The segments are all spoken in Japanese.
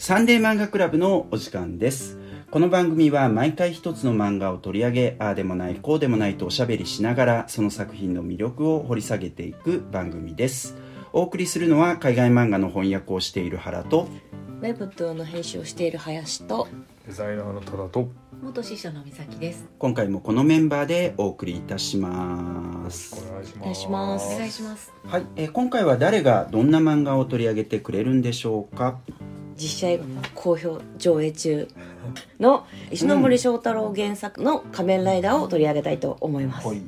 サンデー漫画クラブのお時間です。この番組は毎回一つの漫画を取り上げああでもないこうでもないとおしゃべりしながらその作品の魅力を掘り下げていく番組です。お送りするのは海外漫画の翻訳をしている原とウェブトゥーの編集をしている林とデザイナーの虎と元師匠の美咲です。今回もこのメンバーでお送りいたします。お願いします。お願いします。お願いします。はい、えー今回は誰がどんな漫画を取り上げてくれるんでしょうか？実写映画の好評上映中の石ノ森章太郎原作の「仮面ライダー」を取り上げたいと思います、はい。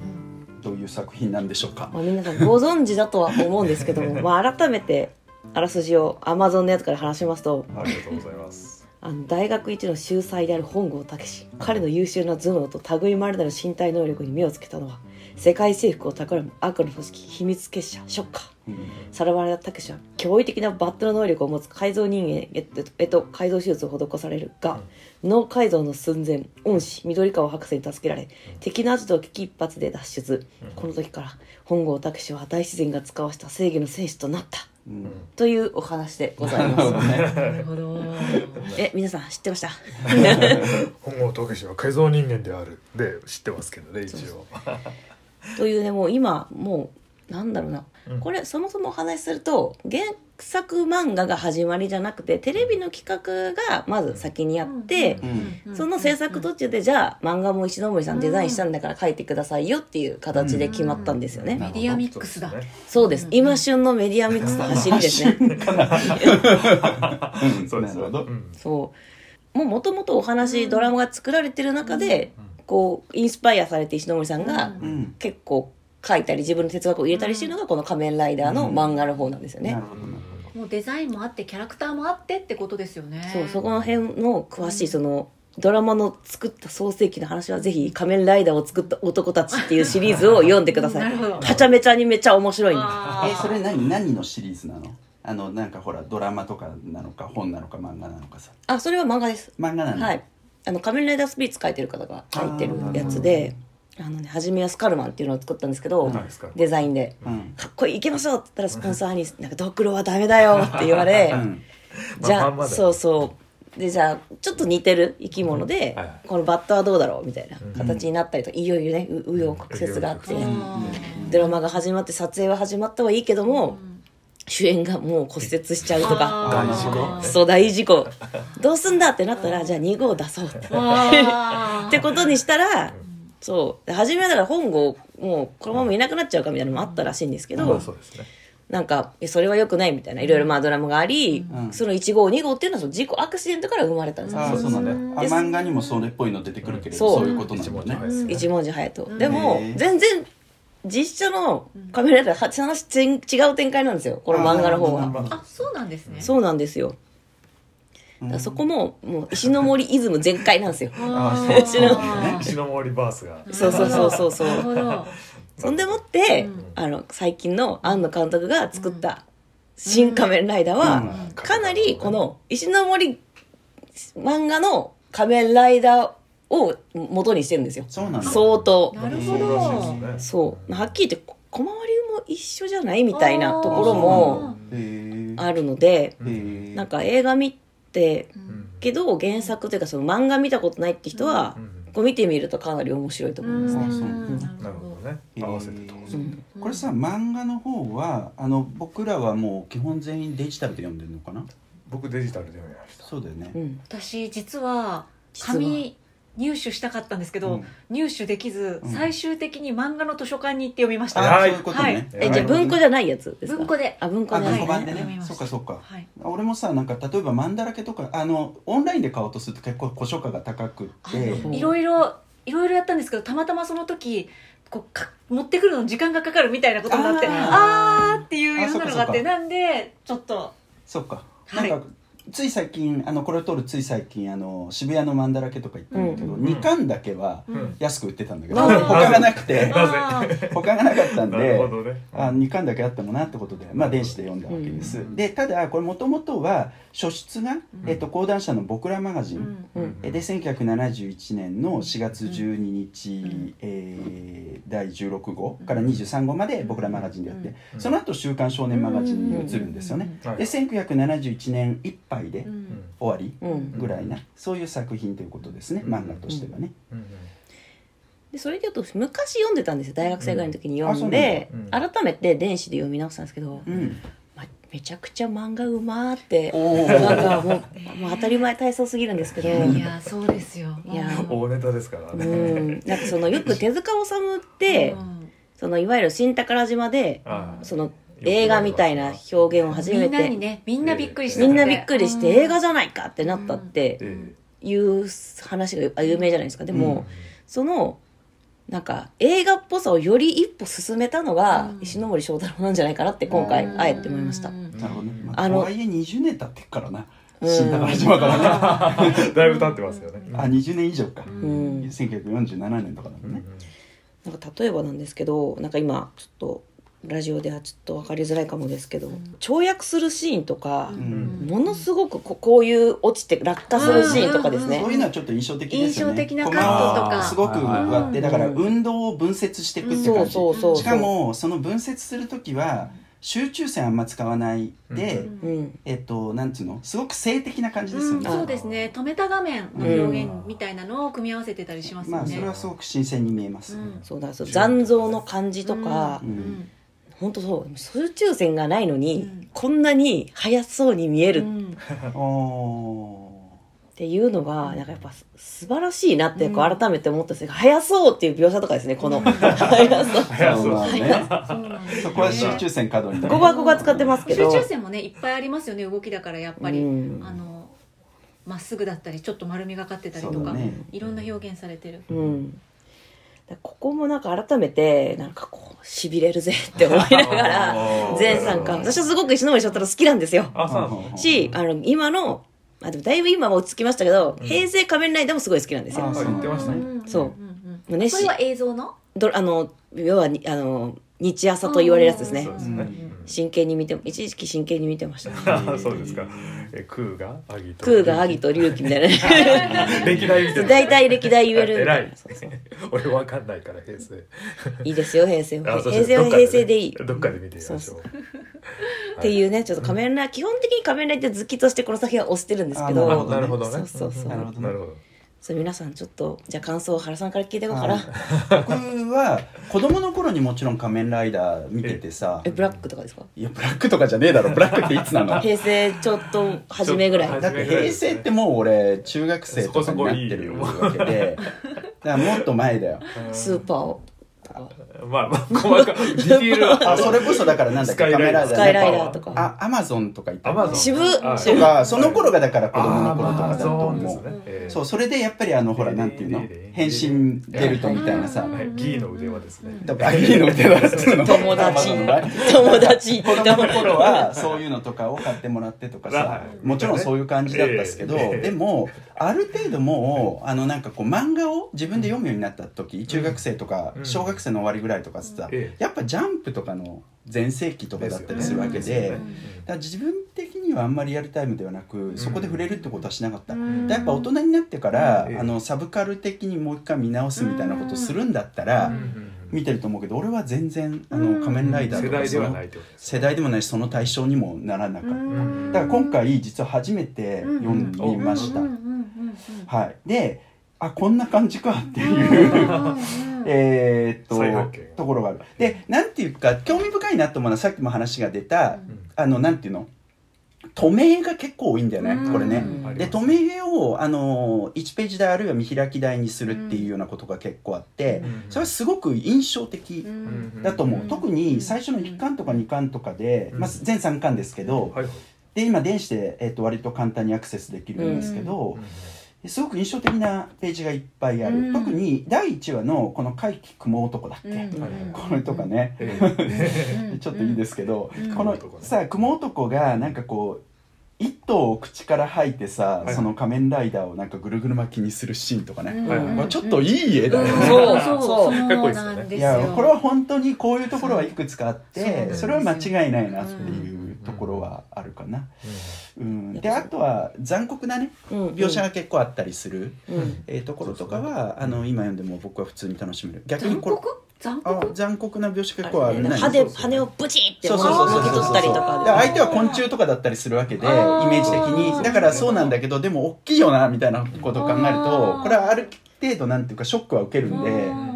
どういう作品なんでしょうか。まあ、皆さんご存知だとは思うんですけども、まあ、改めてあらすじを Amazon のやつから話しますとありがとうございます。あの大学一の秀才である本郷武史彼の優秀な頭脳と類まれなる身体能力に目をつけたのは世界征服を企む悪の組織秘密結社ショッカー。うん。さらわれた武士は驚異的なバットの能力を持つ改造人間へえっとえっと改造手術を施されるが、脳改造の寸前恩師緑川博士に助けられ敵のアジトを危機一髪で脱出、この時から本郷武史は大自然が使わした正義の戦士となった。うん。というお話でございます。なるほど。え皆さん知ってました？本郷武史は改造人間である。で知ってますけどね一応というねもう今もうなんだろうな、うん。これそもそもお話しすると原作漫画が始まりじゃなくてテレビの企画がまず先にあって、うんその制作途中でじゃあ漫画も石森さんデザインしたんだから書いてくださいよっていう形で決まったんですよね、うんメディアミックスだ。そうです。今旬のメディアミックスの走りですね。うん。そうですなるほどうんそう。もうもともとお話ドラマが作られてる中でこうインスパイアされて石森さんがうん。結構書いたり自分の哲学を入れたりしてるのがこの「仮面ライダー」の漫画の方なんですよね、なるほど。なるもうデザインもあってキャラクターもあってってことですよね。そうそこの辺の詳しいそのドラマの作った創世記の話はぜひ「仮面ライダー」を作った男たちっていうシリーズを読んでください。なるほど。はちゃめちゃにめちゃ面白いんで。あー。えそれ何何のシリーズなの？あのなんかほらドラマとかなのか本なのか漫画なのかさ。あそれは漫画です。漫画なの？はいあの仮面ライダースピリッツ書いてる方が書いてるやつであのねはじめやスカルマンっていうのを作ったんですけどデザインで。うん。かっこいいいけましょうって言ったらスポンサーに「なんかドクロはダメだよ」って言われうん。じゃあ、まあまんまだよそうそう。でじゃあちょっと似てる生き物で、はいはい。このバッタはどうだろうみたいな形になったりといよいよねう紆余曲折があって、うん。あドラマが始まって撮影は始まったはいいけども、主演がもう骨折しちゃうとか。大事故？ねそう大事故。どうすんだってなったらじゃあ2号出そうって。ことにしたらそう。で初めはだから本郷もうこのままいなくなっちゃうかみたいなのもあったらしいんですけど、まあそうですね。なんかえそれは良くないみたいな。いろいろまあドラマがあり、うん。その1号2号っていうのはその事故アクシデントから生まれたんですよ。ああそうなんだ漫画にもそれっぽいの出てくるけれど。そう。そういうことなんだね。一文字隼人。でも全然実写のカメラで話全違う展開なんですよ。この漫画の方はあそうなんですね。そうなんですよ。そこももう石の森イズム全開なんですよ。石の森バースが。そうそうそうそうそう。そんでもって、うん。あの最近の庵野監督が作った「新仮面ライダーは」うん。かなりこの石の森漫画の仮面ライダーを元にしてるんですよ。そうなんだ。相当。なるほど。そうはっきり言って小回りも一緒じゃないみたいなところもあるのでなんか映画見てけど原作というかその漫画見たことないって人はうん。こう見てみるとかなり面白いと思います。ねなるほどね。合わせてとうん。これさ漫画の方はあの僕らはもう基本全員デジタルで読んでるのかな？僕デジタルで読みました。そうだよね。うん。私実は。紙入手したかったんですけど、うん。入手できず、うん。最終的に漫画の図書館に行って読みましあた。あはい。そういうことね。はい。えじゃあ文庫じゃないやつですか？文庫で。あ文庫あで文庫版でね。読みました。そっかそっか。はい。俺もさなんか例えばマンだらけとかあのオンラインで買おうとすると結構古書価が高くって。うんいろいろいろいろやったんですけどたまたまその時こうか持ってくるのに時間がかかるみたいなことになってあー。あーっていう世の中があってなんでちょっとそっか。はい。なんかつい最近あのこれを撮るつい最近あの渋谷のマンだらけとか行ったんだけど、うん。2巻だけはうん。安く売ってたんだけど、なぜ 他がなくて。他がなかったんなでるほどね。あ2巻だけあったもんなってことで、まあ、電子で読んだわけです、でただこれもともとは初出が、えっと、講談社の「僕らマガジン」うん。うん。えで1971年の4月12日、えー第16号から23号まで僕らマガジンでやって、うん。その後週刊少年マガジンに移るんですよね、はいで1971年いっ杯でうん。終わりうん。ぐらいなそういう作品ということですね漫画としてはね。うん。うん。でそれで言うと昔読んでたんですよ大学生ぐらいの時に読んうん。で改めて電子で読み直したんですけど、うん。まめちゃくちゃ漫画うまーっておなんーかもうもう当たり前体操すぎるんですけど。いやそうですよ。いや。うん大ネタですからうねん。なんかそのよく手塚治虫って、うん。そのいわゆる新宝島でその映画みたいな表現を初めみんなにてねみんなびっくりしたみんなびっくりして映画じゃゃないかってなったってえいう話が有名じゃないですか。でも、うん。そのなんか映画っぽさをより一歩進めたのがうん。石ノ森章太郎なんじゃないかなって今回あえて思いました、なるほどね、まあ、あのとはいえ20年経ってっからな。うん。新宝島からね。だいぶ経ってますよね。あ20年以上か、ん。1947年とかだもんね、なんか例えばなんですけどなんか今ちょっとラジオではちょっと分かりづらいかもですけど、跳躍するシーンとか、ん。ものすごくここういう落ちて落下するシーンとかですね、そういうのはちょっと印象的ですよね。印象的なカットとか。すごく割ってうんだから運動を分節していくってそう感じそうそう。しかもその分節する時は集中線あんま使わないで、うんうんえっとなんつうの？すごく性的な感じですよね、うん。そうですね。止めた画面の表現みたいなのを組み合わせてたりしますよね。まあそれはすごく新鮮に見えます、うん。そうだそう残像の感じとか、ううん。ん本当そう集中線がないのに、うん。こんなに速そうに見える。っうん。おていうのがなんかやっぱす素晴らしいなってこう改めて思ったんですけど、速そうっていう描写とかですねこの。速そう。ー早そうまあねそこは集中線過度にここはここは使ってますけど。集中線もねいっぱいありますよね動きだからやっぱり、うん。あのまっすぐだったりちょっと丸みがかってたりとか、そうだね。いろんな表現されてる、うん、ここもなんか改めてなんかこうしびれるぜ って思いながら全参加私はすごく石森章太郎好きなんですよ。あそうなんですねしあの今のあでもだいぶ今は落ち着きましたけど、平成仮面ライダーもすごい好きなんですよ。あそう言ってましたね。んそうん。うんねそれは映像の？どあの要はにあの日朝と言われるやつですね。そうですね。真剣に見て一時期真剣に見てましたあ そうですか。えクーがアギと。空が萩と龍騎みたいな。歴代見てる大体歴代言えるみたい偉ない。そうそう。俺わかんないから平成。いいですよ平成。はあそう平成は平成でいい。どっかで見てみましょう。そうっていうねちょっと仮面ライダー基本的に仮面ライダー好きとしてこの作品は推してるんですけど。なるほどね。そうそうそう。なるほどね。なるほどそう皆さんちょっとじゃあ感想を原さんから聞いていこうかはい。な僕は子供の頃にもちろん仮面ライダー見ててさ。えブラックとかですか？いやブラックとかじゃねえだろ。ブラックっていつなの？平成ちょっと初めぐらい。だって平成ってもう俺中学生とかになってるわけで。だからもっと前だよ。スーパーを。とか。まあまあ細かい。ディティール。は あそれこそだからなんだっけ？スカイラスカイライダーとか。あアマゾンとか言ったアマゾン。渋あとか。その頃がだから子供のあ頃とかだとそうです思うね。えーそうそれでやっぱりあのほらなんていうの？変身ベルトみたいなさ。はいギーの腕輪ですねだからアギーの手だっつうの友達友達子供の頃はそういうのとかを買ってもらってとかさはいもちろんそういう感じだったんですけどええでもある程度もうあのなんかこう漫画を自分で読むようになった時中学生とかうん小学生の終わりぐらいとかさええ。やっぱジャンプとかの全盛期とかだったりするわけでねでだ自分的にはあんまりリアルタイムではなくそこで触れるってことはしなかった。うん。でやっぱ大人になってから、ええ。あのサブカル的にもう一回見直すみたいなことをするんだったら、うん。見てると思うけど俺は全然あうん。の仮面ライダー世代でとか？世代でもないしその対象にもならなかった、うん。だから今回実は初めて読みました、うん。うん。うん。うん。はい。であこんな感じかってう。んいう、えーっとところがある。でなんていうか興味深いなと思うのはさっきも話が出た、あのなんていうの？止めが結構多いんだよね、うん。これね、うんで止めをあの1ページ台あるいは見開き台にするっていうようなことが結構あって、うん。それはすごく印象的うん。だと思う、うん。特に最初の1巻とか2巻とかで、うん。まあ、全3巻ですけど、はいで今電子で、えっと割と簡単にアクセスできるんですけど、すごく印象的なページがいっぱいある、うん。特に第1話のこの「怪奇雲男」だっけ、うん。これとかね、え うん。ちょっといいですけど、うん。このさ雲男がなんかこう一頭を口から吐いてさ、はい。その仮面ライダーをなんかぐるぐる巻きにするシーンとかね、ちょっといい絵だよね、そうそうそう。かっこいいですよね。いよやこれは本当にこういうところはいくつかあってそれは間違いないなっていうところはあるかな、うん、であとは残酷なねうん。描写が結構あったりする、うん。えーところとかはあの今読んでも僕は普通に楽しめる。逆にこれ残酷？あ残酷な描写結構あるね。羽で羽をブチってそうそうそうそう。もぎ取ったりとだかから相手は昆虫とかだったりするわけでイメあーージ的に。だからそうなんだけどでも大きいよなみたいなことを考えるあとー。これはある程度なんていうかショックは受けるんでうん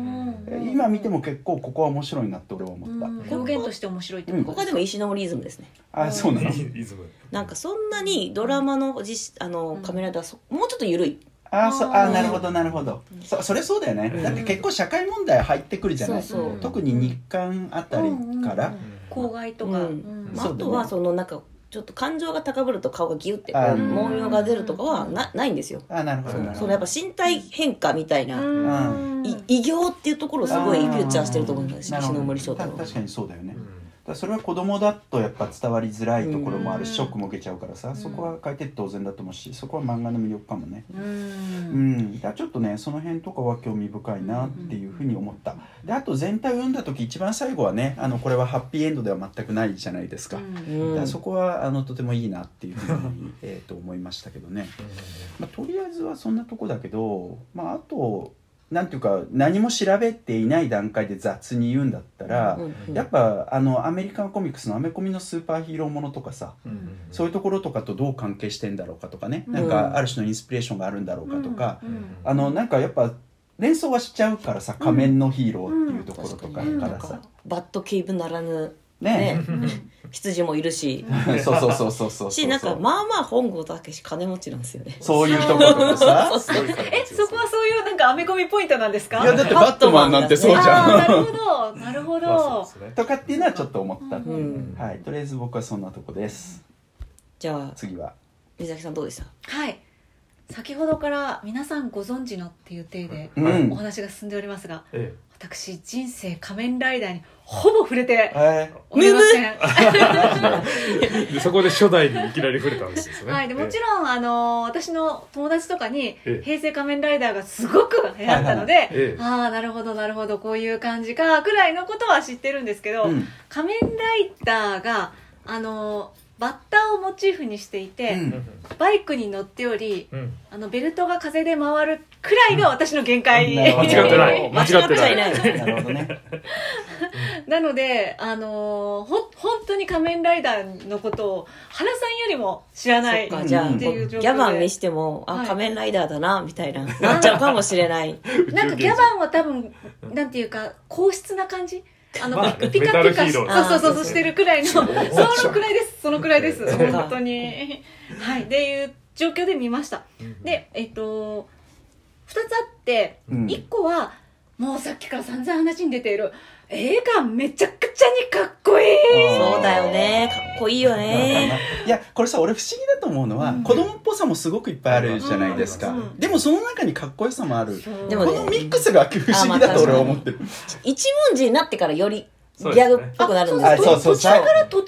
今見ても結構ここは面白いなって俺は思った。うん。表現として面白いってこと。こでも石ノ森イズムですね。あそうなの？イズム。なんかそんなにドラマの実あのカメラではそもうちょっと緩い。あーそうあーなるほどなるほど。そそれそうだよね。だって結構社会問題入ってくるじゃない？そうそう。特に日韓あたりから。公害とか、うん。うん。まあ、そうだね。あとはそのなんかちょっと感情が高ぶると顔がギュってこうあー。毛量が出るとかはなないんですよ。あーなるほど。そのやっぱ身体変化みたいな、うん。い異形っていうところをすごいフューチャーしてると思います石森章太郎た確かにそうだよねだそれは子供だとやっぱ伝わりづらいところもあるしうん。ショックも受けちゃうからさそこは書いてって当然だと思うしそこは漫画の魅力かもね。ううん。ん、だからちょっとねその辺とかは興味深いなっていうふうに思った。であと全体を読んだ時一番最後はねあのこれはハッピーエンドでは全くないじゃないですか,、うん。だそこはあのとてもいいなっていうふうに えーと思いましたけどね、まあ、とりあえずはそんなとこだけど、まあ、あとなんていうか何も調べていない段階で雑に言うんだったら、うんうんやっぱあのアメリカンコミックスのアメコミのスーパーヒーローものとかさ、そういうところとかとどう関係してんだろうかとかね、うん。なんかある種のインスピレーションがあるんだろうかとか、うんあのなんかやっぱ連想はしちゃうからさ仮面のヒーローっていうところとかうん。からさ、バッドケイブならぬね。ね。羊もいるし。そうそうそうそうそうしなんかまあまあ本郷武史金持ちなんですよね。そういうところさ。そうそうえそこはそういうなんかアメコミポイントなんですか？いやだってバットマンなんてそうじああなゃんるほどなるほど。とかっていうのはちょっと思った、う。ん。はい。とりあえず僕はそんなとこです。じゃあ次は。水崎さんどうでした？はい。先ほどから皆さんご存知のっていう体でうん。お話が進んでおりますが。え私人生仮面ライダーにほぼ触れてえおりません。え でそこで初代にいきなり触れたわけですね。はい、でもちろん、あの私の友達とかにええ。平成仮面ライダーがすごく流行ったので、ええ。ああなるほどなるほどこういう感じかくらいのことは知ってるんですけど、うん。仮面ライダーがあのバッターをモチーフにしていて、うん。バイクに乗っておりうん。あのベルトが風で回るくらいが私の限界、うん 間違ってない。間違ってない。なるほどね。なので、あのーほ本当に仮面ライダーのことを原さんよりも知らないそっかじゃあうんっていう状況で。ギャバン見してもあ、はい。仮面ライダーだなみたいななっちゃうかもしれない。なんかギャバンは多分なんていうか硬質な感じ？あの、まあピピカピカしそうそうそうそうしてるくらいのそのくらいです。そのくらいです。本当に。はい。っていう状況で見ました。でえっと2つあって、うん。1個はもうさっきから散々話に出ている映画めちゃくちゃにかっこいい。そうだよね。かっこいいよね。いやこれさ俺不思議だと思うのは、子供っぽさもすごくいっぱいあるじゃないですか、うんでもその中にかっこよさもある。でもね。このミックスが不思議だと俺は思ってる。一文字になってからよりギャグっぽくなるんですあよそうそう。途中から突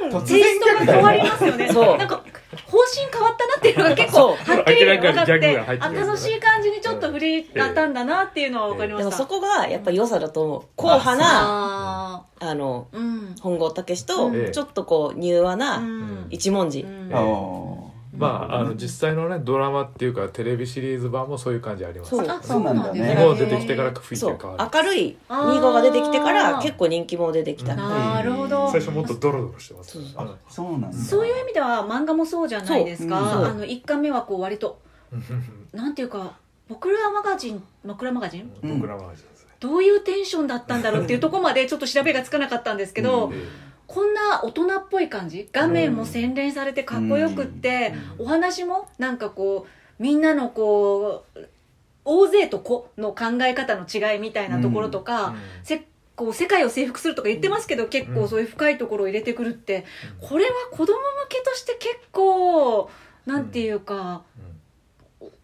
然突テイストが変わりますよね。そう。なんか方針変わったなっていうのが結構はっきり分かって楽しい感じにちょっと振りがったんだなっていうのは分かりましたでもそこがやっぱ良さだと思う硬派なあのうん本郷武史とちょっとこう柔和な一文字、うんあーまああの実際のねドラマっていうかテレビシリーズ版もそういう感じあります。そうあそうなんだね。日本出てきてから雰囲気変わる。明るいあー2号が出てきてから結構人気も出てきた、なるほど。最初もっとドロドロしてます。そう。あそうなんだ。そういう意味では漫画もそうじゃないですか、あの1巻目はこう割と なんていうか僕らマガジン僕らマガジン？うん。僕らも同じですね。どういうテンションだったんだろうっていうところまでちょっと調べがつかなかったんですけど、うん。えこんな大人っぽい感じ？画面も洗練されてかっこよくって、お話もなんかこうみんなのこう大勢と子の考え方の違いみたいなところとか、せこう世界を征服するとか言ってますけど、結構そういう深いところを入れてくるって、これは子供向けとして結構なんていうかう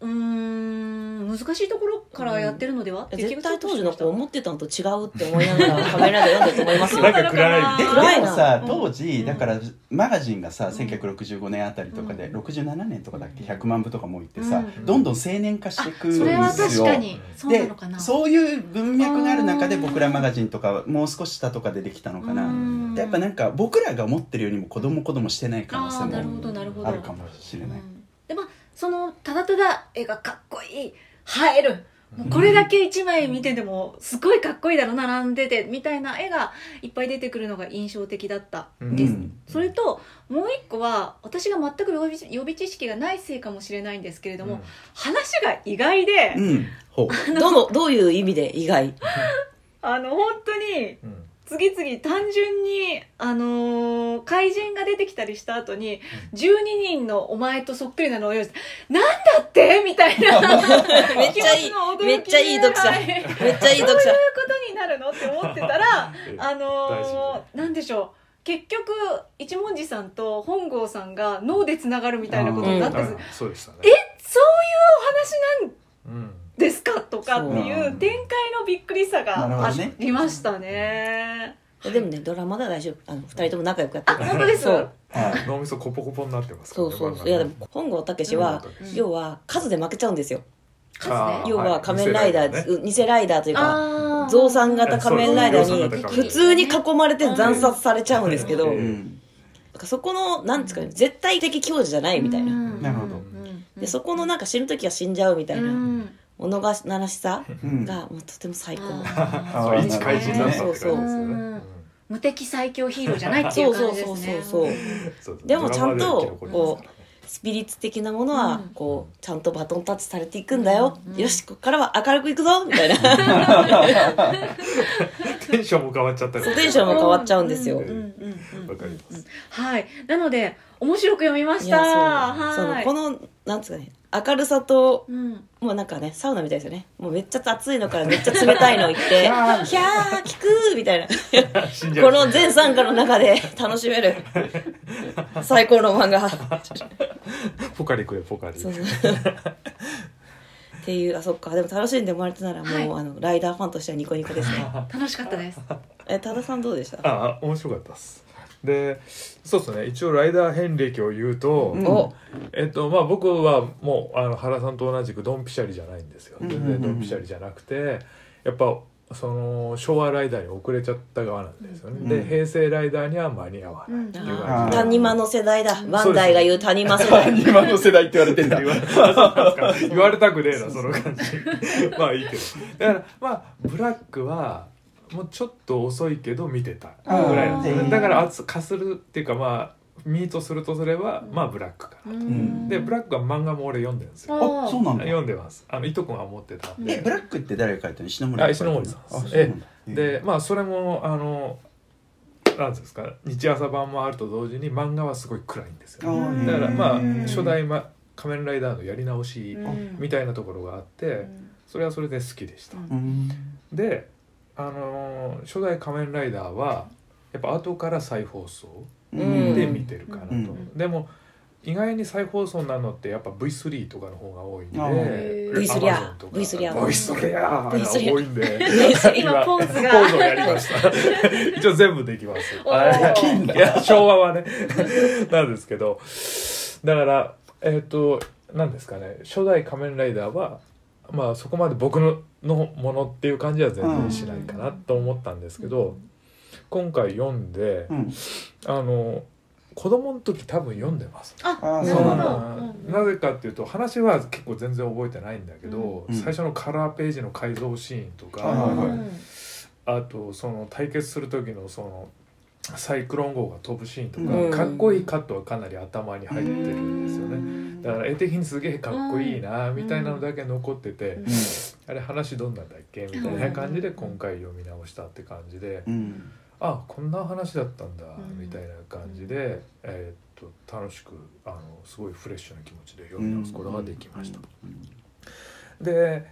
ーん難しいところからやってるのでは、っていう気絶が対当時の子子思ってたのと違うって思いながらカメラで読んでると思いますよ。なんか暗い。でで暗いな。もさうん当時だからマガジンがさ1965年あたりとかでうん67年とかだっけ100万部とかもいってさうん。どんどん青年化していくんですそれはよ確かに。そうなでのかな。そういう文脈がある中で僕らマガジンとかもう少し下とかでできたのかうなん。でやっぱなんか僕らが思ってるよりも子供子供してない可能性あーなるほもどなるほど。あるかもしれない。うん。でまあそのただただ絵がかっこいい映える。もうこれだけ一枚見ててもすごいかっこいいだろ並んでてみたいな絵がいっぱい出てくるのが印象的だった。です、うんそれともう一個は私が全く予備予備知識がないせいかもしれないんですけれども、話が意外で、うん。ほう。どのどういう意味で意外？あの本当にうん次々単純に、あのー怪人が出てきたりした後に、12人のお前とそっくりなのを用意して、なんだって？みたいな。めっちゃいい。気持ちの驚きでめっちゃいい読者。はいめっちゃいい読者。そういうことになるの？って思ってたら、えあのー、なんでしょう。結局、一文字さんと本郷さんが脳でつながるみたいなことになって、ういうそうでしたね。え？お話なん？うんですか？とかっていそうう展開のびっくりさがありましたね。でもねドラマでは大丈夫。あの二人とも仲良くやってあ、る本当です？そう。はい。脳みそコポコポになってますからねそうそうそう。いやでも本郷武は要は数で負けちゃうんですよ。要は仮面ライダー、はい偽ライダーというか増産型仮面ライダーに普通に囲まれて惨殺されちゃうんですけど、そこのなんですかね絶対的強者じゃないみたいな、なるほど。でそこのなんか死ぬ時は死んじゃうみたいなうん物悲しさうん。がもうとても最高、あそう一怪人だったって感じで無敵最強ヒーローじゃないっていそうう感そうじですね。そうそうそうそうでもちゃんとドラマで生き残りますからね。スピリッツ的なものはうん。こうちゃんとバトンタッチされていくんだよ、うん。よしここからは明るくいくぞみたいな。テンションも変わっちゃったそうテンションも変わっちゃうんですよ、うん。うんうんうんわかります。はい。なので面白く読みました。いやそうそはい。のこのなんつうかね明るさとうん。もうなんかねサウナみたいですよね。もうめっちゃ暑いのからめっちゃ冷たいの行って「ひゃー。聞く!」みたいな。この全参加の中で楽しめる。最高の漫画。ポカリくれポカリ。っていうあそっか。でも楽しんでもらえたならもう、はいあのライダーファンとしてはニコニコですね。楽しかったです。え多田さんどうでした？ああ面白かったですでそうですね。一応ライダー遍歴を言うと、うん。お。えっとまあ僕はもうあの原さんと同じくドンピシャリじゃないんですよ。全然ドンピシャリじゃなくてやっぱその昭和ライダーに遅れちゃった側なんですよね、うん。で平成ライダーには間に合わないっていうあ感じで。谷間の世代だ。バンダイが言う谷間世代。今の世代って言われてんだ 言われたくねえなその感じ。まあいいけど。だからまあブラックはもうちょっと遅いけど見てたぐらいなんですだから熱かするっていうかまあミートするとすればまあブラックか。な、ん。でブラックは漫画も俺読んでるんですよ。あそうなんだ。読んでます。あの伊藤君は持ってたんで。えブラックって誰が書いたの？石ノ森あ石ノ森さん。ですあそうなんだ。でまあそれもあのなんていうんですか日朝版もあると同時に漫画はすごい暗いんですよ、だからまあ初代、ま、仮面ライダーのやり直しうん。みたいなところがあってそれはそれで好きでした、うん。であのー初代仮面ライダーはやっぱ後から再放送うん。で見てるかなと、うん。でも意外に再放送なのってやっぱ V3 とかの方が多いんであー。V3 Amazon とか。V3 V3 V3 多いんで。今ポーズが。ポーズをやりました。一応全部できます。い。や昭和はね。なんですけど。だからえっ、となんですかね。初代仮面ライダーはまあそこまで僕ののものっていう感じは全然しないかなと思ったんですけど、今回読んで、うん。あの子供の時多分読んでます。あそうなんだ。どなぜかっていうと話は結構全然覚えてないんだけど、うん。最初のカラーページの改造シーンとか、あとその対決する時のそのサイクロン号が飛ぶシーンとか、うん。かっこいいカットはかなり頭に入ってるんですよねだから絵的にすげえかっこいいなみたいなのだけ残ってて、うん。あれ話どんなんだっけ？みたいな感じで今回読み直したって感じで、うん。あこんな話だったんだうん。みたいな感じで、えーっと楽しくあのすごいフレッシュな気持ちで読み直すことができました。で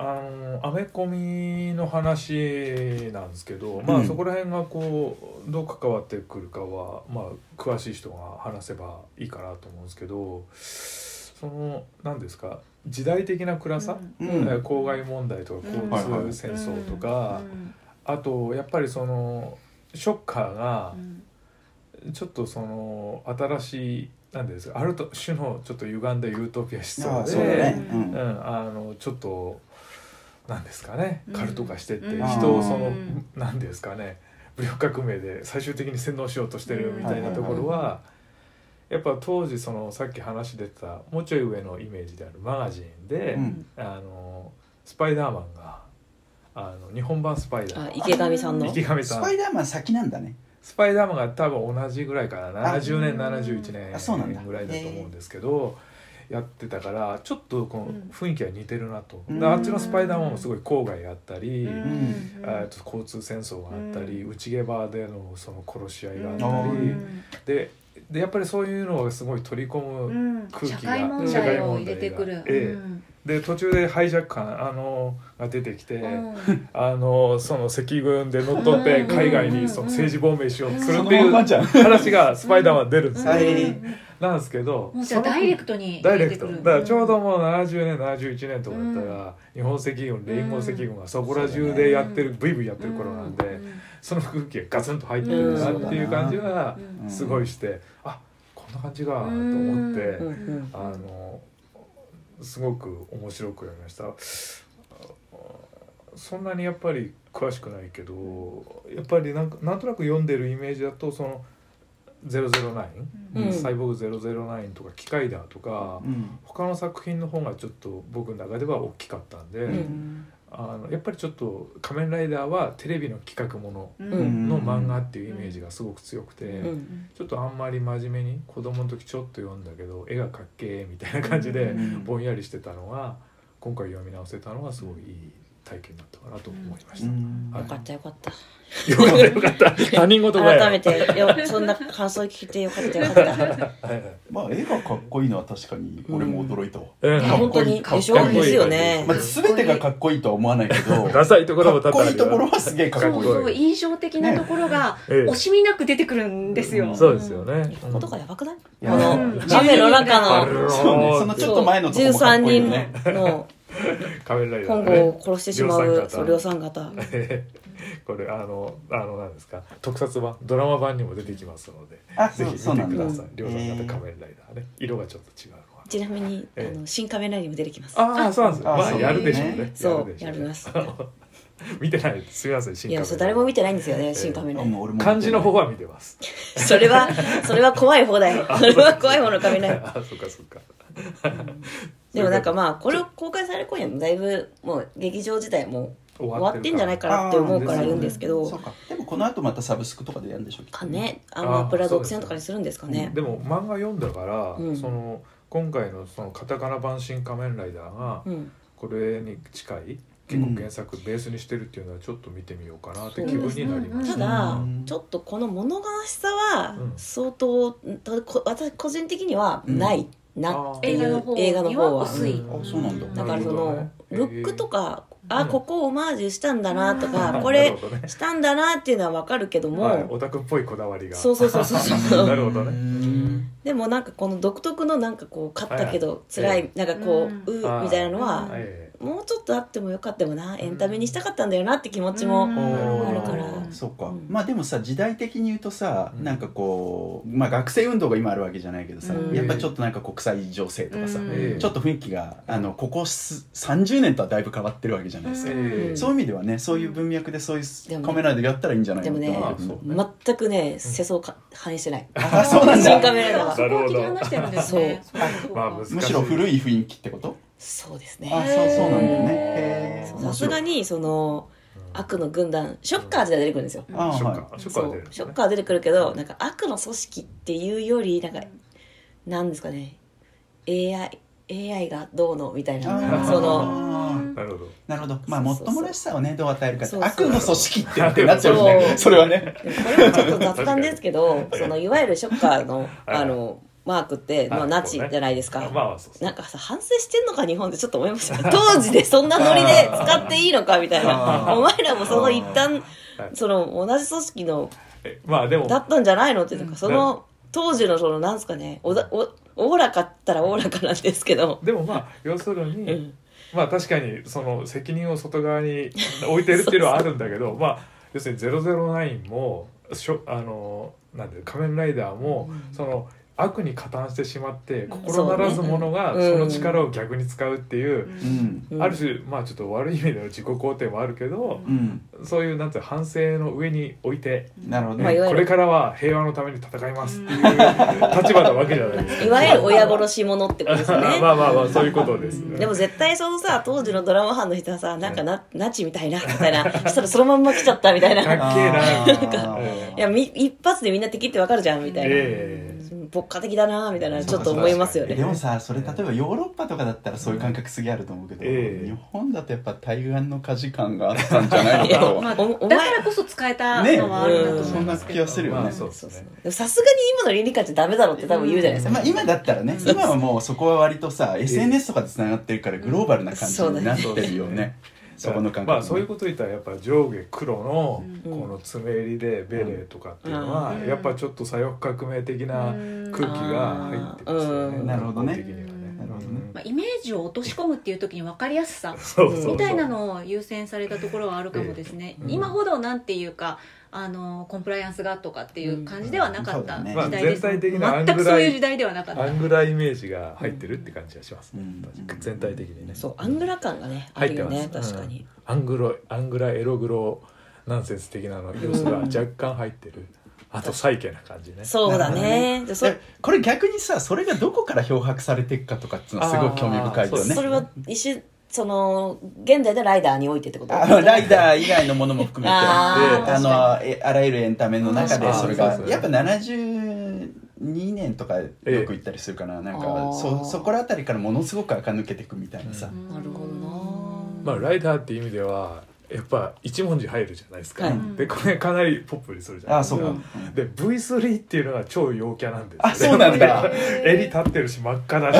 あのアメコミの話なんですけど、まうん。あそこら辺がこうどう関わってくるかは、まあ、詳しい人が話せばいいかなと思うんですけどその何ですか時代的な暗さ、うん。えー公害問題とかうん。交通戦争とか、あとやっぱりそのショッカーがちょっとその新しい何ですかある種のちょっと歪んだユートピア思想でああそうだね。ううんん、あのちょっとなんですかね。うん。カルト化してって、うん。人をそのうん。なんですかね。武力革命で最終的に洗脳しようとしてるみたいなところは、やっぱ当時そのさっき話出てたもうちょい上のイメージであるマガジンで、うん。あのスパイダーマンがあの日本版スパイダー。マンあ池上さんの？池上さん。スパイダーマン先なんだね。スパイダーマンが多分同じぐらいかな。あ70年71あそうなんだ。年ぐらいだと思うんですけどやってたからちょっとこのうん。雰囲気が似てるなと、うん。であっちのスパイダーマンもすごい郊外あったり、うん。えーと交通戦争があったり、内ゲバでのその殺し合いがあったうり、ん。ででやっぱりそういうのをすごい取り込む、うん。空気が社会問題を入れてくる、ええ。うん。で途中でハイジャック感あのが出てきて、うん。あのその赤軍で乗っ取ってうん。海外にその政治亡命しようとするっていう話がスパイダーマン出るんですよ、はいなんですけどもうじゃあダイレクトにダイレクト。だからちょうどもう70年71年とかだったら、日本赤軍連合赤軍がそこら中でやってる、ブイブイやってる頃なんで、うん。その空気がガツンと入ってるなっていう感じがうん。すごいして、あこんな感じかと思って、うん。うん。あのすごく面白く読みました。そんなにやっぱり詳しくないけどやっぱりなんかなんとなく読んでるイメージだとその009、うん。サイボーグ009とか機械だとか、うん。他の作品の方がちょっと僕の中では大きかったんで、うん。あのやっぱりちょっと「仮面ライダー」はテレビの企画ものうん。の漫画っていうイメージがすごく強くて、うん。ちょっとあんまり真面目に子供の時ちょっと読んだけど絵がかっけえみたいな感じでうん。ぼんやりしてたのが今回読み直せたのはすごいいい体験だったかなと思いました。うん。はい。よかったよかった。よかった。よかった他人事。改めてよそんな感想聞いてよかったよかった。まあ絵がかっこいいのは確かに俺も驚いたわ、うん。いや本当にでしょ？ですよね。まあ、全てがかっこいいとは思わないけど ダサいところも多かっこいいところはすげえかっこいい。そうそう印象的なところがええ。惜しみなく出てくるんですよ、うん。そうですよね。こことかやばくない？このうん雨の中のそうね。そのちょっと前のとこもか13っこいいよ人ねの 仮面ライダ本ーね。郷を殺してしまうそう量産型。これあのあのなんですか。特撮版ドラマ版にも出てきますのであぜひ見てください。量産型仮面ライダーね。色がちょっと違うちなみにあええ。の新仮面ライダーにも出てきます。ああそうなんです。よまあやるでしょうね。ねそうやります 見てない。すみません新いやそう誰も見てないんですよね新仮面。ライダー漢字の方は見てます。それはそれは怖い方だよ。それは怖い方の仮面ライダーあそっかそっか。でもなんかまあこれを公開される今夜もだいぶもう劇場自体もう終わってんじゃないかなって思うから言うんですけど。そうか。でもこの後またサブスクとかでやるんでしょうかね。アマプラ独占とかにするんですかね。でも漫画読んだから、うん。その今回のそのカタカナ版新仮面ライダーがうん。これに近い結構原作ベースにしてるっていうのはちょっと見てみようかなって気分になりましたた、だうん。ちょっとこの物悲しさはうん。相当私個人的にはないなっていう映画の方映画の方は。薄い。あそうなんだ。だからそのルックとかかあうん。ここをオマージュしたんだなとかうん。これ したんだなっていうのはわかるけどはい、もオタクっぽいこだわりが。そうそうそうそうそう。なるほどね。ねでもなんかこの独特のなんかこう勝ったけど辛はい。いなんかこうん。うみたいなのはえもうちょっとあってもよかったよな。エンタメにしたかったんだよなって気持ちもうん。あるから。そうか、うん。まあでもさ時代的に言うとさ、うん。なんかこうまあ学生運動が今あるわけじゃないけどさ、うん。やっぱちょっとなんか国際情勢とかさ、ちょっと雰囲気があのここす30年とはだいぶ変わってるわけじゃないですか、ええそういう意味ではねそういう文脈でそういうでもねカメラでやったらいいんじゃないでもね。ね全くね世相か反映してないあそうなんだ。新カメラだそこを切り離してるんですね。あむしろ古い雰囲気ってこと？そうですあねそうそうなんだよね。さすがにその悪の軍団ショッカーズが出てくるんですよ。あショッはカーショッカー出る。んですねショッカー出てくるけどなんか悪の組織っていうよりなんかなんですかね。AI, AI がどうのみたいいなそのなるほど。なるほど。まあもっともらしさをねどう与えるか悪の組織ってってなっちゃうしね。それはね。これはちょっと雑談ですけど そのいわゆるショッカーのあのマークって、まあ、はいナチじゃないですか、まあまあそうそうなんかさ反省してんのか日本ってちょっと思いました 当時でそんなノリで使っていいのかみたいな。お前らもその一旦はい。その同じ組織のえまあでも。だったんじゃないのっていうかその当時のそのなんですかねおだおおおらかったらおおらかなんですけど、でもまあ要するに、うん。まあ確かにその責任を外側に置いてるっていうのはあるんだけど まあ要するに009もしょあのなんで仮面ライダーも、その悪に加担してしまって心ならず者がその力を逆に使うっていう、うん。うん。ある種まあちょっと悪い意味での自己肯定もあるけど、うん。そういうなんていうの反省の上に置いて、なるほどね。これからは平和のために戦いますっていう立場なわけじゃないですか。いわゆる親殺し者ってことですね。まあまあまあそういうことです、でも絶対そのさ当時のドラマ班の人はさなんかなナチみたいなみたいなそしたらそのまんま来ちゃったみたいな。かっけえな。あみーたいな。いやみ一発でみんな敵ってわかるじゃんみたいな、ええ牧歌的だなみたいなちょっと思いますよね。でもさそれ例えばヨーロッパとかだったらそういう感覚すげえあると思うけど、ええ日本だとやっぱ対岸の火事感があったんじゃないのかと まあ、おお前だからこそ使えたねのはあるんだとうん。そんな気がするよね、まあそうですねでもさすがに今の倫理観じゃダメだろって多分言うじゃないですか、まあ、今だったらね今はもうそこは割とさ SNS とかでつながってるからグローバルな感じになってるよね、そこの感覚、まあそういうこと言ったらやっぱ上下黒のうん。この爪襟でベレーとかっていうのはうん。やっぱちょっと左翼革命的な空気が入ってますよね。うん。なるほどね。まあ、イメージを落とし込むっていう時に分かりやすさ。みたいなのを優先されたところはあるかもですね、ええ今ほどなんていうかあのコンプライアンスがとかっていう感じではなかったうん時まあ代です、全体的なアン全くそういう時代ではなかった。アングライメージが入ってるって感じがします。ねうん。全体的にね。そうアングラ感がねあるよ入ってます。ね確かに、アングロアングラエログロナンセンス的なの要素が若干入ってる。あとサイケな感じね。そうだね。でそえこれ逆にさそれがどこから漂白されていくかとかっていうのはすごい興味深いよね。それは一瞬その現在でライダーにおいてってこと？あのライダー以外のものも含めて。あのえあらゆるエンタメの中でそれがやっぱ72年とかよく言ったりするかな。なんかそそこら辺りからものすごく垢抜けていくみたいなさ、うん。なるほどなまあライダーっていう意味ではやっぱ一文字入るじゃないですか、はい。でこれかなりポップにするじゃないですか。ああそうか、で V3 っていうのが超陽キャなんですよ、あそうなんだ。襟立ってるし真っ赤だし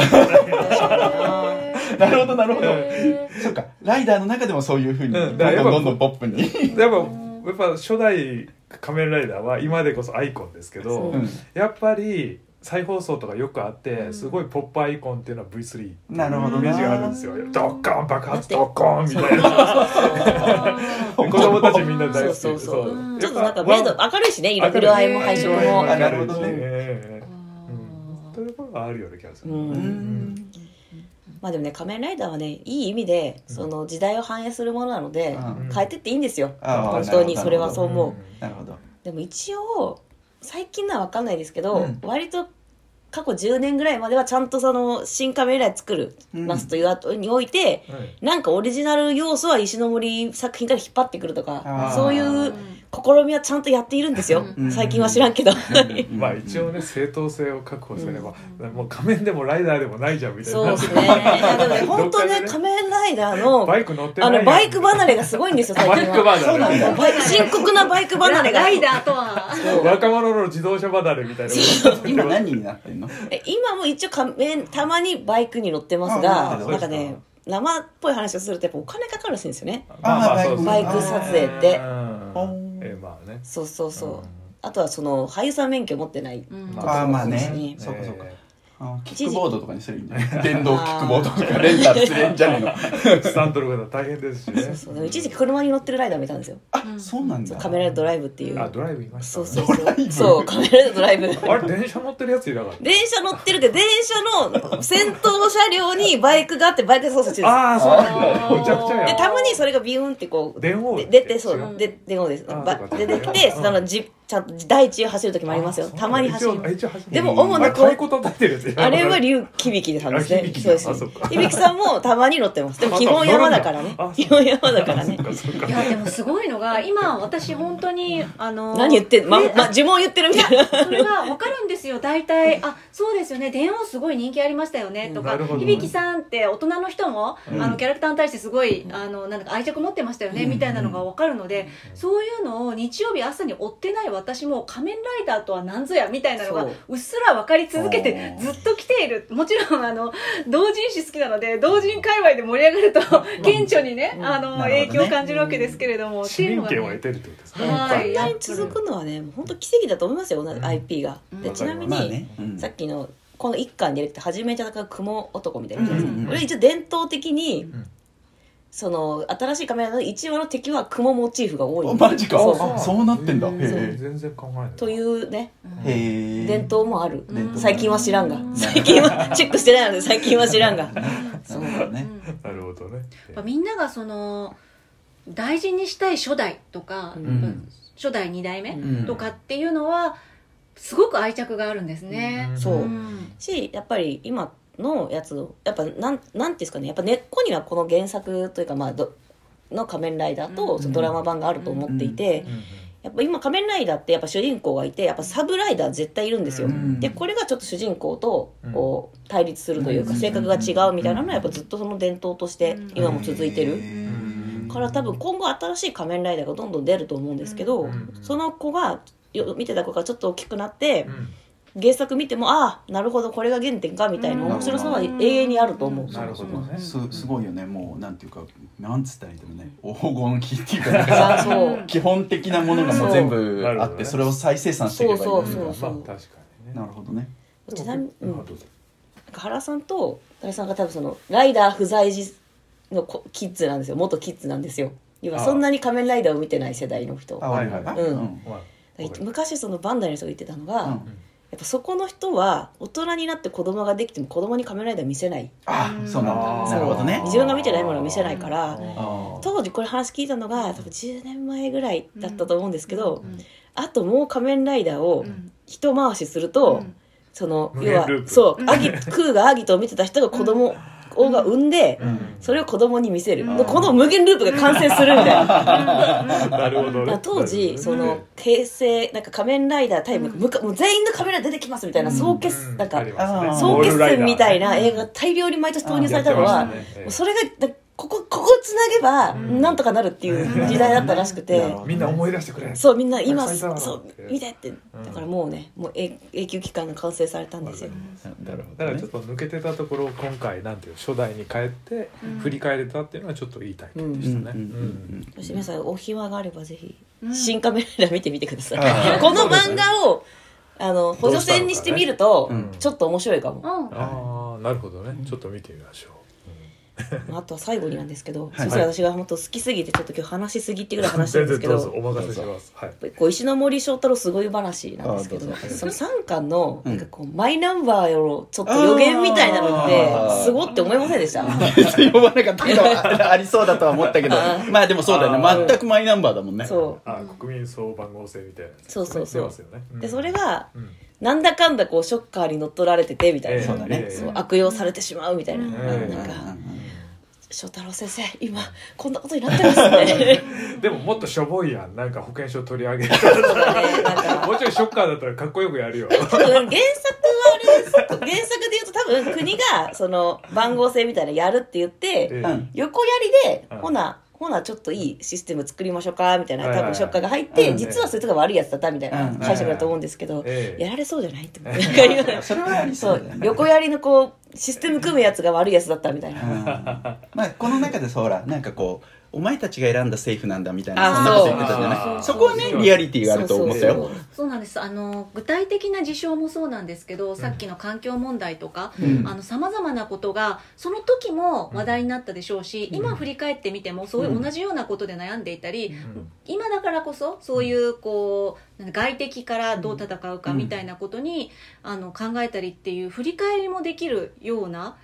なるほどなるほど、へそうか。ライダーの中でもそういうふうにどうんどんどんどんポップに、やっぱやっぱ初代仮面ライダーは今でこそアイコンですけど、う。ん。やっぱり再放送とかよくあって、うん。すごいポップアイコンっていうのは V3 っていうイメなるほどな。ージがあるんですよ。ドッカン爆発ドッコンみたいな。ー 子供たちみんな大好きそうそうそう。う。ん。ちょっとなんか明るいしね色色合いも配色もあなるほどねというところがあるような気がする、うん。うんまあでもね仮面ライダーはねいい意味でその時代を反映するものなのでうん。変えてっていいんですよ。あー本当にそれはそう思う。なるほど。でも一応最近のは分かんないですけど、うん。割と過去10年ぐらいまではちゃんとその新仮面ライダー作るますという後において、はい。なんかオリジナル要素は石ノ森作品から引っ張ってくるとかそういう試みはちゃんとやっているんですよ、うん。最近は知らんけど、まあ一応ね正当性を確保すれば、もう仮面でもライダーでもないじゃんみたいな。そうですね。いやでもね本当ねね。仮面ライダーのバイク乗ってあのバイク離れがすごいんですよ最近は。バイク離れ。そう。なんだバイク深刻なバイク離れが。ライダーとは。若者の自動車離れみたいな。今何になってんの？え今も一応仮面たまにバイクに乗ってますあがなんかね生っぽい話をするとやっぱお金かかるらしいんですよね。バイク撮影ってうんえまあね。そうそうそう、うん。あとはその俳優さん免許持ってないうんことあーまあね。そうですね。そうかそうか。えあキックボードとかにするんじゃな。い電動キックボードとか。レンタルするんじゃないの。ースタントの方大変ですしね。そう。そうでも一時期車に乗ってるライダー見たんですよ。あそうなんだ。カメラドライブっていう。あドライブいました。ねそうそうそう。そうカメラドライブ。あれ電車乗ってるやついなかった。電車乗ってるで電車の先頭車両にバイクがあってバイクで操作してるああそうなんだ。むちゃくちゃや。でたまにそれがビューンってこう電王で出てそうで電王です。あばそうか出てきてうんあのじちゃんと大地を走る時もありますよ。あたまに走る。でも主あなこうれ太鼓叩いてるやつあれは竜響さんですね。そうです。あそっか。響さんもたまに乗ってます。でも基本山だからね。基本山だからね。いやでもすごいのが今私本当にあの何言ってんまねま呪文言ってるみたいな。それが分かるんですよ。大体あそうですよね。電王すごい人気ありましたよね。とか響さんって大人の人も、うん。あのキャラクターに対してすごいあのなんか愛着持ってましたよね、うん。みたいなのが分かるので、そういうのを日曜日朝に追ってない私も仮面ライダーとは何ぞやみたいなのがそう。うっすら分かり続けてずっと来ている。もちろんあの同人誌好きなので同人界隈で盛り上がると顕著にね、あのね。影響を感じるわけですけれども、うのがね。民権を得てるってことですね。はい。こんなに続くのはね本当奇跡だと思いますよ同じ。IP がでうんちなみにまあね、うん。さっきのこの一巻に入れて初めて戦う雲男みたいなやつです。ねうん。うん。うん。これ一応伝統的にんその新しい仮面ライダーの1話の敵は雲モチーフが多い。あマジか。そうあそうなってんだ。へうん。え。全然考えない。というね。へえ。伝統もある。伝統最近は知らんが。最近は チェックしてないので最近は知らんが。そうだね。なるほどね。やっぱみんながその大事にしたい初代とか、うん。初代2代目うん。とかっていうのはすごく愛着があるんですね。そう。うん。しやっぱり今のやつをやっぱなんなんていうんですかねやっぱ根っこにはこの原作というかまあどの仮面ライダーとうん。そのドラマ版があると思っていて、やっぱ今仮面ライダーってやっぱ主人公がいてやっぱサブライダー絶対いるんですよ、うん。でこれがちょっと主人公とこう対立するというか、うん。性格が違うみたいなのはやっぱずっとその伝統として今も続いてる、ん。から多分今後新しい仮面ライダーがどんどん出ると思うんですけど、うん。その子がよ見てた子がちょっと大きくなって、うん原作見てもああなるほどこれが原点かみたいな面白さは永遠にあると思う、なるほどね。すすごいよね。もうなんていうかなんつったらいいんだろうね。黄金比っていうか 基本的なものがもう全部あってそれを再生産していけばいい。そうそうそうまあ確かにね。なるほどね。ちなみに、うん。あどうぞなんか原さんと原さんが多分そのライダー不在時の子キッズなんですよ。元キッズなんですよ。要はそんなに仮面ライダーを見てない世代の人。あはいはいあうん。うん。昔そのバンダイの人が言ってたのが、うんやっぱそこの人は大人になって子供ができても子供に仮面ライダー見せない。あそうなんだ。なるほどね。自分が見てないものは見せないから。当時これ話聞いたのが多分10年前ぐらいだったと思うんですけど、うん。あともう仮面ライダーをうん。一回しすると、うん。その無要はそうアギクーがアギトを見てた人が子供をが産んで、うん。それを子供に見せる、うん。でこの無限ループが完成するみたいな。なるほどね。当時その平成なんか仮面ライダータイム、むかもう全員の仮面ライダー出てきますみたいな総決、うんなんかね。総決戦みたいな映画が大量に毎年投入されたのは、ね。それがだここここつなげばん。なんとかなるっていう時代だったらしくて、うん。みんな思い出してくれ。そうみんな今そう見てって。だからもうねもう永永久期間が完成されたんですよ、なるほどね。だからちょっと抜けてたところを今回なんていう初代に帰ってうん。振り返れたっていうのはちょっといい体験でしたね。うん。うん。うん。そして皆さんお暇があればぜひうん。新仮面ラ見てみてください、この漫画をあの補助線にしてみるとちょっと面白いかも、うん。ああなるほどね。ちょっと見てみましょう。まああとは最後になんですけど、はい。そして私が本当好きすぎてちょっと今日話しすぎっていうぐらい話してる全んですけど。お任せします。はい。こう石ノ森章太郎すごい話なんですけどその3巻のうんなんかこうマイナンバーをちょっと予言みたいなのってすごって思いませんでした？呼ばなかったけどあ あり そうだとは思ったけど。まあでもそうだよね。全くマイナンバーだもんね。そあ国民総番号制みたいな。そうそうそう。出ますよね。うでそれ、がうん。うんなんだかんだこうショッカーに乗っ取られててみたいな、ええ。そうだね。ええ。そう悪用されてしまうみたいな、うん。なんか翔太郎先生今こんなことになってますね。でももっとしょぼいやん。なんか保険証取り上げる もうちょいショッカーだったらかっこよくやるよ。多分原作は原作で言うと多分国がその番号制みたいなのやるって言って横やりでうん。ほなほなちょっといいシステム作りましょうかみたいな多分ショッカーが入ってうん実はそいつが悪いやつだったみたいなうん解釈だと思うんですけどええ。やられそうじゃないって思ってそれはありそそう。横やりのこうシステム組むやつが悪いやつだったみたいな。うん。まあこの中でさほらなんかこうお前たちが選んだセーフなんだみたいなあそんなこと言ってたじゃない？そこはねリアリティがあると思ったよ。そうなんです。あの具体的な事象もそうなんですけど、さっきの環境問題とかうん。さまざまなことがその時も話題になったでしょうし、今振り返ってみてもそういう同じようなことで悩んでいたり、うん。今だからこそそういうこう外敵からどう戦うかみたいなことに、あの考えたりっていう振り返りもできるような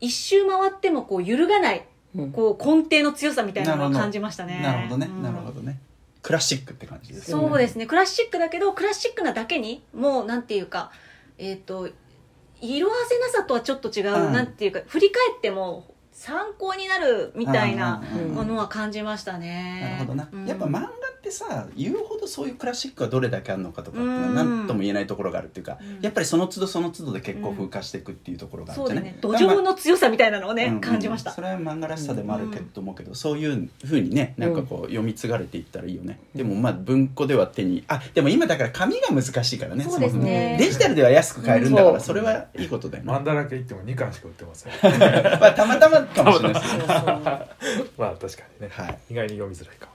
一周回ってもこう揺るがないうんこう根底の強さみたいなのを感じましたね。なるほどね。うん。なるほどね。クラシックって感じですよね。そうですね。クラシックだけどクラシックなだけにもうなんていうかえっ、と色あせなさとはちょっと違う、うん。なんていうか振り返っても参考になるみたいなものは感じましたね。なるほどな、うん。やっぱ漫画ってさ言うほどそういうクラシックがどれだけあるのかとかっていうのはうん。何とも言えないところがあるっていうか、うん。やっぱりその都度その都度で結構風化していくっていうところがあるそうんじゃないですね。土壌の強さみたいなのをね、うんうん感じました。それは漫画らしさでもあるけどと思うけど、そういうふうにねなんかこう読み継がれていったらいいよね、でもまあ文庫では手にあでも今だから紙が難しいからね。そうですね。デジタルでは安く買えるんだから、うん。それはいいことだよね、マンダラケ行っても2巻しか売ってません。まあ、たまたまかもしれない。です まあ確かにね、はい。意外に読みづらいか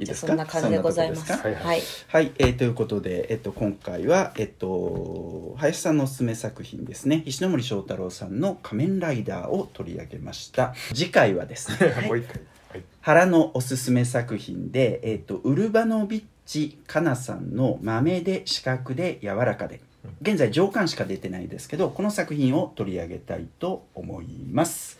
いいいですか？そんな感じでございます。そんなとこですか？はい。はい、えーということで、えっと、今回は、えっと、林さんのおすすめ作品ですね。石ノ森章太郎さんの「仮面ライダー」を取り上げました。次回はですねもう一回。はい。原のおすすめ作品で、えっと、ウルバノビッチかなさんの「豆で四角で柔らかで」現在上巻しか出てないですけどこの作品を取り上げたいと思います。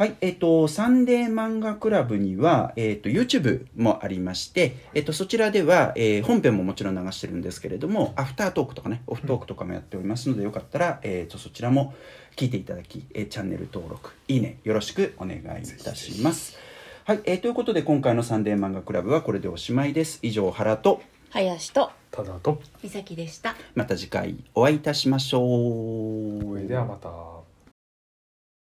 はい、えっ、と、サンデー漫画クラブには、えっ、と、YouTube もありまして、えっ、と、そちらでは、えー本編ももちろん流してるんですけれども、アフタートークとかね、オフトークとかもやっておりますので、よかったら、えっ、と、そちらも聞いていただき、えーチャンネル登録、いいね、よろしくお願いいたします。はい、えーということで、今回のサンデー漫画クラブはこれでおしまいです。以上、原と、林とただと美咲でしたまた次回お会いいたしましょう。それではまた